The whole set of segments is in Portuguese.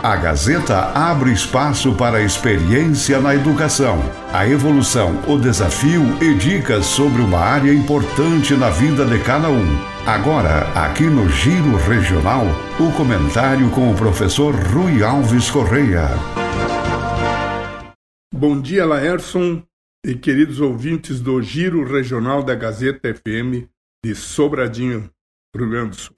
A Gazeta abre espaço para a experiência na educação, a evolução, o desafio e dicas sobre uma área importante na vida de cada um. Agora, aqui no Giro Regional, o comentário com o professor Rui Alves Correia. Bom dia, Laerson e queridos ouvintes do Giro Regional da Gazeta FM de Sobradinho, Rio Grande do Sul.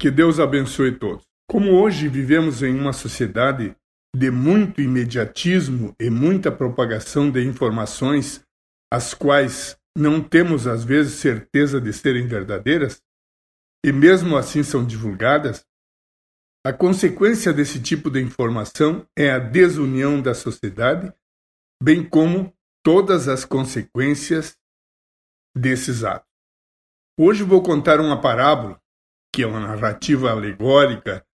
Que Deus abençoe todos. Como hoje vivemos em uma sociedade de muito imediatismo e muita propagação de informações, as quais não temos às vezes certeza de serem verdadeiras, e mesmo assim são divulgadas, a consequência desse tipo de informação é a desunião da sociedade, bem como todas as consequências desses atos. Hoje vou contar uma parábola, que é uma narrativa alegórica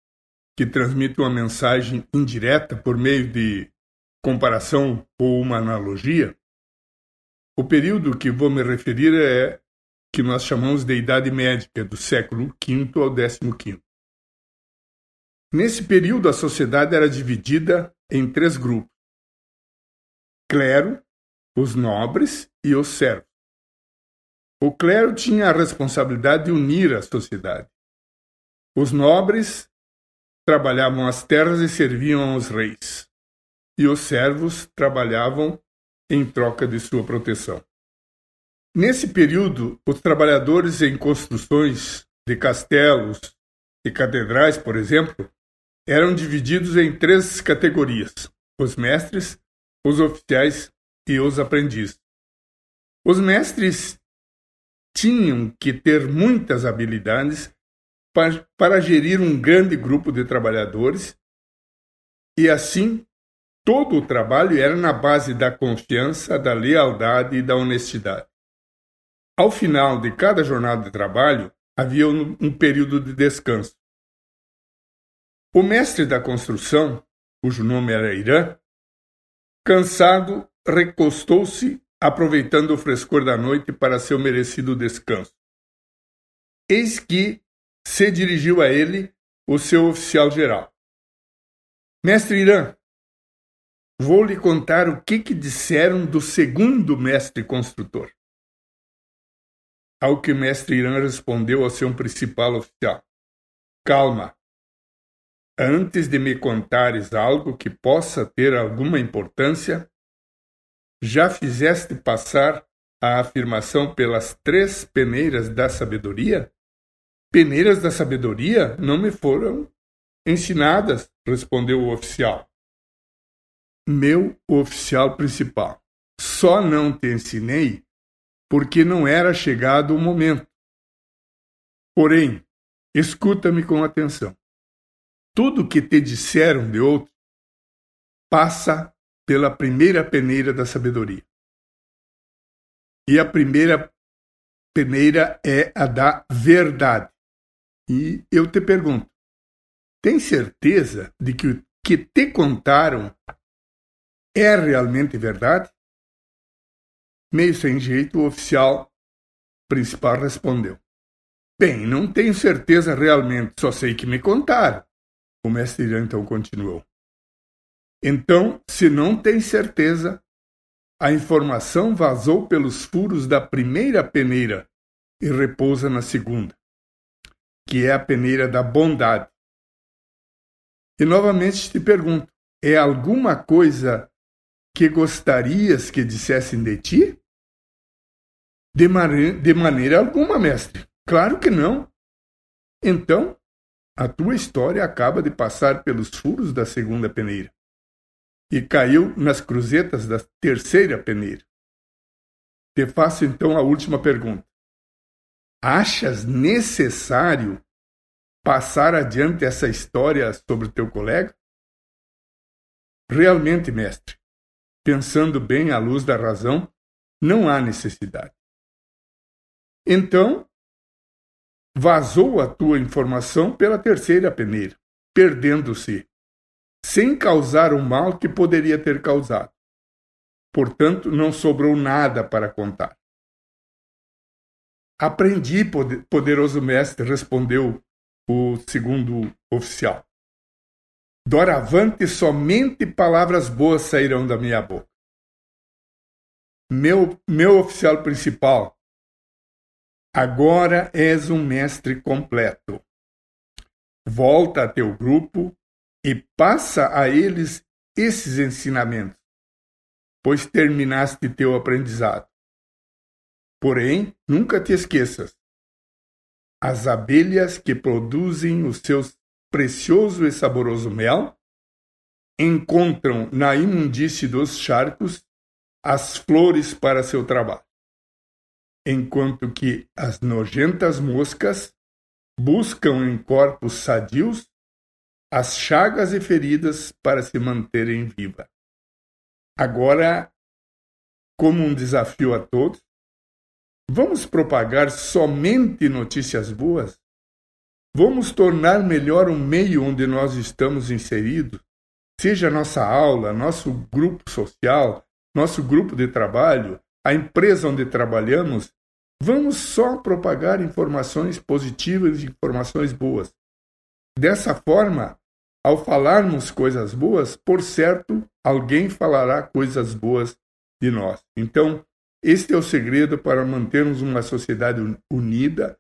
que transmite uma mensagem indireta por meio de comparação ou uma analogia, o período que vou me referir é que nós chamamos de Idade Média, do século V ao XV. Nesse período, a sociedade era dividida em três grupos: clero, os nobres e os servos. O clero tinha a responsabilidade de unir a sociedade. Os nobres trabalhavam as terras e serviam aos reis, e os servos trabalhavam em troca de sua proteção. Nesse período, os trabalhadores em construções de castelos e catedrais, por exemplo, eram divididos em três categorias: os mestres, os oficiais e os aprendizes. Os mestres tinham que ter muitas habilidades para, para gerir um grande grupo de trabalhadores, e assim todo o trabalho era na base da confiança, da lealdade e da honestidade. Ao final de cada jornada de trabalho, havia um, um período de descanso. O mestre da construção, cujo nome era Irã, cansado, recostou-se, aproveitando o frescor da noite para seu merecido descanso. Eis que se dirigiu a ele o seu oficial geral. Mestre Irã, vou lhe contar o que, que disseram do segundo mestre construtor. Ao que mestre Irã respondeu ao seu principal oficial: Calma. Antes de me contares algo que possa ter alguma importância, já fizeste passar a afirmação pelas três peneiras da sabedoria? Peneiras da sabedoria não me foram ensinadas, respondeu o oficial. Meu oficial principal, só não te ensinei porque não era chegado o momento. Porém, escuta-me com atenção. Tudo que te disseram de outro passa pela primeira peneira da sabedoria. E a primeira peneira é a da verdade. E eu te pergunto: tem certeza de que o que te contaram é realmente verdade? Meio sem jeito, o oficial principal respondeu: Bem, não tenho certeza realmente, só sei que me contaram. O mestre Irã então continuou. Então, se não tem certeza, a informação vazou pelos furos da primeira peneira e repousa na segunda que é a peneira da bondade. E novamente te pergunto: é alguma coisa que gostarias que dissessem de ti? De, de maneira alguma, mestre. Claro que não. Então, a tua história acaba de passar pelos furos da segunda peneira e caiu nas cruzetas da terceira peneira. Te faço então a última pergunta. Achas necessário passar adiante essa história sobre o teu colega? Realmente, mestre, pensando bem à luz da razão, não há necessidade. Então, vazou a tua informação pela terceira peneira, perdendo-se, sem causar o mal que poderia ter causado. Portanto, não sobrou nada para contar. Aprendi, poderoso mestre, respondeu o segundo oficial. Doravante somente palavras boas sairão da minha boca. Meu, meu oficial principal, agora és um mestre completo. Volta a teu grupo e passa a eles esses ensinamentos, pois terminaste teu aprendizado. Porém, nunca te esqueças: as abelhas que produzem o seu precioso e saboroso mel encontram na imundície dos charcos as flores para seu trabalho, enquanto que as nojentas moscas buscam em corpos sadios as chagas e feridas para se manterem viva. Agora, como um desafio a todos, vamos propagar somente notícias boas? Vamos tornar melhor o meio onde nós estamos inseridos, seja nossa aula, nosso grupo social, nosso grupo de trabalho, a empresa onde trabalhamos, vamos só propagar informações positivas e informações boas. Dessa forma, ao falarmos coisas boas, por certo, alguém falará coisas boas de nós. Então, este é o segredo para mantermos uma sociedade unida,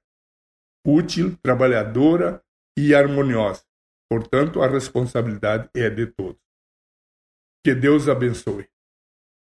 útil, trabalhadora e harmoniosa. Portanto, a responsabilidade é de todos. Que Deus abençoe.